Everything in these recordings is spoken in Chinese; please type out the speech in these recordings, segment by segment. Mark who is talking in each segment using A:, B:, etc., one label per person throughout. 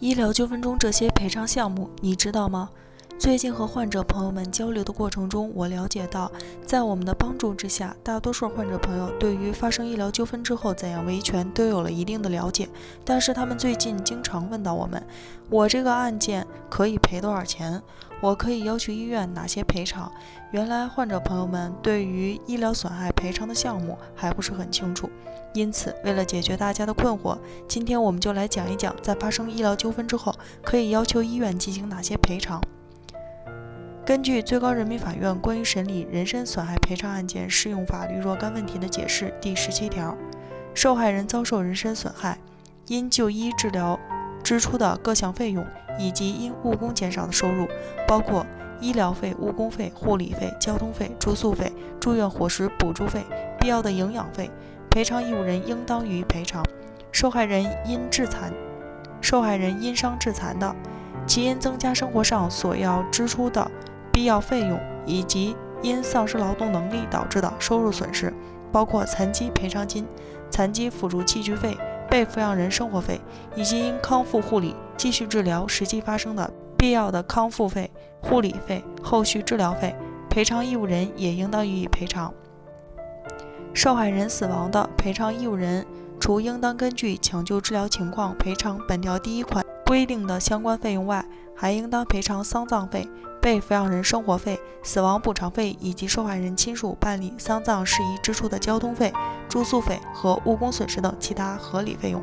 A: 医疗纠纷中这些赔偿项目，你知道吗？最近和患者朋友们交流的过程中，我了解到，在我们的帮助之下，大多数患者朋友对于发生医疗纠纷之后怎样维权都有了一定的了解。但是他们最近经常问到我们：“我这个案件可以赔多少钱？我可以要求医院哪些赔偿？”原来患者朋友们对于医疗损害赔偿的项目还不是很清楚。因此，为了解决大家的困惑，今天我们就来讲一讲，在发生医疗纠纷之后，可以要求医院进行哪些赔偿。根据最高人民法院关于审理人身损害赔偿案件适用法律若干问题的解释第十七条，受害人遭受人身损害，因就医治疗支出的各项费用，以及因误工减少的收入，包括医疗费、误工费、护理费、交通费、住宿费、住院伙食补助费、必要的营养费，赔偿义务人应当予以赔偿。受害人因致残，受害人因伤致残的，其因增加生活上所要支出的。必要费用以及因丧失劳动能力导致的收入损失，包括残疾赔偿金、残疾辅助器具费、被抚养人生活费，以及因康复护理、继续治疗实际发生的必要的康复费、护理费、后续治疗费，赔偿义务人也应当予以赔偿。受害人死亡的，赔偿义务人除应当根据抢救治疗情况赔偿本条第一款规定的相关费用外，还应当赔偿丧葬费。被抚养人生活费、死亡补偿费以及受害人亲属办理丧葬事宜支出的交通费、住宿费和误工损失等其他合理费用。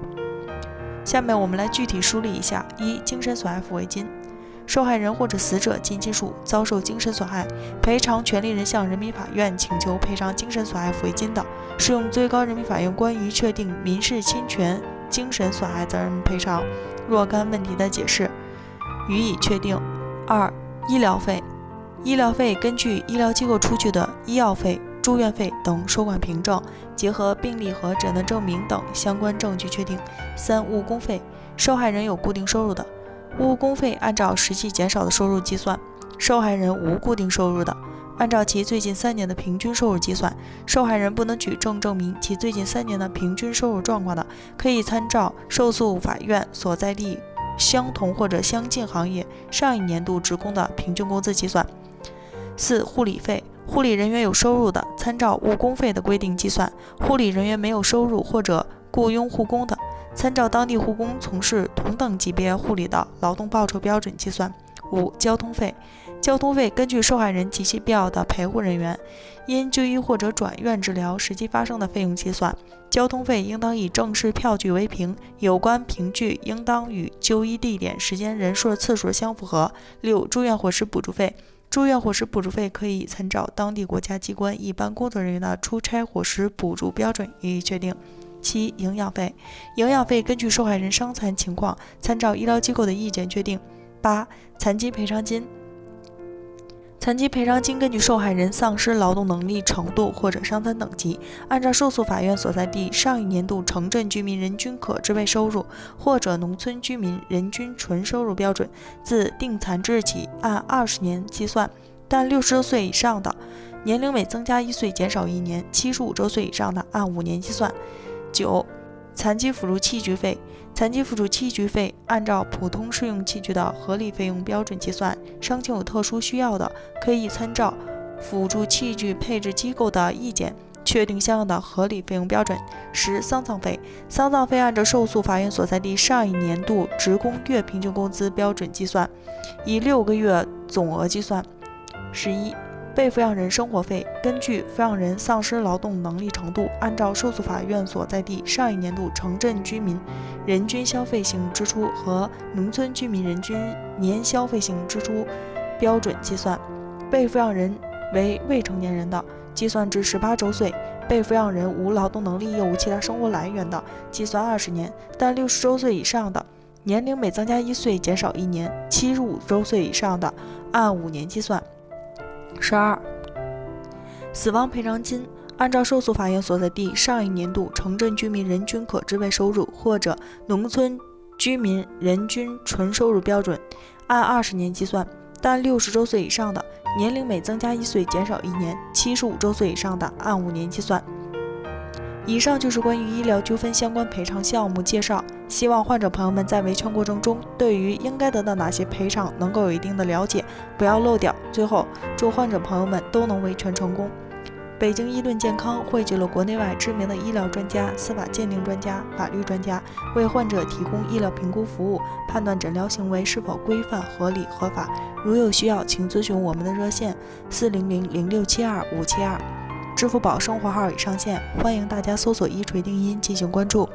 A: 下面我们来具体梳理一下：一、精神损害抚慰金。受害人或者死者近亲属遭受精神损害，赔偿权利人向人民法院请求赔偿精神损害抚慰金的，适用最高人民法院关于确定民事侵权精神损害责任赔偿若干问题的解释，予以确定。二、医疗费，医疗费根据医疗机构出具的医药费、住院费等收款凭证，结合病历和诊断证明等相关证据确定。三、误工费，受害人有固定收入的，误工费按照实际减少的收入计算；受害人无固定收入的，按照其最近三年的平均收入计算。受害人不能举证证明其最近三年的平均收入状况的，可以参照受诉法院所在地。相同或者相近行业上一年度职工的平均工资计算。四、护理费，护理人员有收入的，参照误工费的规定计算；护理人员没有收入或者雇佣护工的，参照当地护工从事同等级别护理的劳动报酬标准计算。五、交通费。交通费根据受害人及其必要的陪护人员因就医或者转院治疗实际发生的费用计算，交通费应当以正式票据为凭，有关凭据应当与就医地点、时间、人数、次数相符合。六、住院伙食补助费，住院伙食补助费可以参照当地国家机关一般工作人员的出差伙食补助标准予以确定。七、营养费，营养费根据受害人伤残情况，参照医疗机构的意见确定。八、残疾赔偿金。残疾赔偿金根据受害人丧失劳动能力程度或者伤残等级，按照受诉法院所在地上一年度城镇居民人均可支配收入或者农村居民人均纯收入标准，自定残之日起按二十年计算，但六十周岁以上的，年龄每增加一岁减少一年；七十五周岁以上的按五年计算。九、残疾辅助器具费。残疾辅助器具费按照普通适用器具的合理费用标准计算，伤情有特殊需要的，可以参照辅助器具配置机构的意见，确定相应的合理费用标准。十、丧葬费，丧葬费按照受诉法院所在地上一年度职工月平均工资标准计算，以六个月总额计算。十一。被抚养人生活费，根据抚养人丧失劳动能力程度，按照受诉法院所在地上一年度城镇居民人均消费性支出和农村居民人均年消费性支出标准计算。被抚养人为未成年人的，计算至十八周岁；被抚养人无劳动能力又无其他生活来源的，计算二十年；但六十周岁以上的，年龄每增加一岁减少一年；七十五周岁以上的，按五年计算。十二，死亡赔偿金按照受诉法院所在地上一年度城镇居民人均可支配收入或者农村居民人均纯收入标准，按二十年计算，但六十周岁以上的，年龄每增加一岁减少一年；七十五周岁以上的，按五年计算。以上就是关于医疗纠纷相关赔偿项目介绍，希望患者朋友们在维权过程中，对于应该得到哪些赔偿能够有一定的了解，不要漏掉。最后，祝患者朋友们都能维权成功。北京医论健康汇聚了国内外知名的医疗专家、司法鉴定专家、法律专家，为患者提供医疗评估服务，判断诊疗行为是否规范、合理、合法。如有需要，请咨询我们的热线：四零零零六七二五七二。支付宝生活号已上线，欢迎大家搜索“一锤定音”进行关注。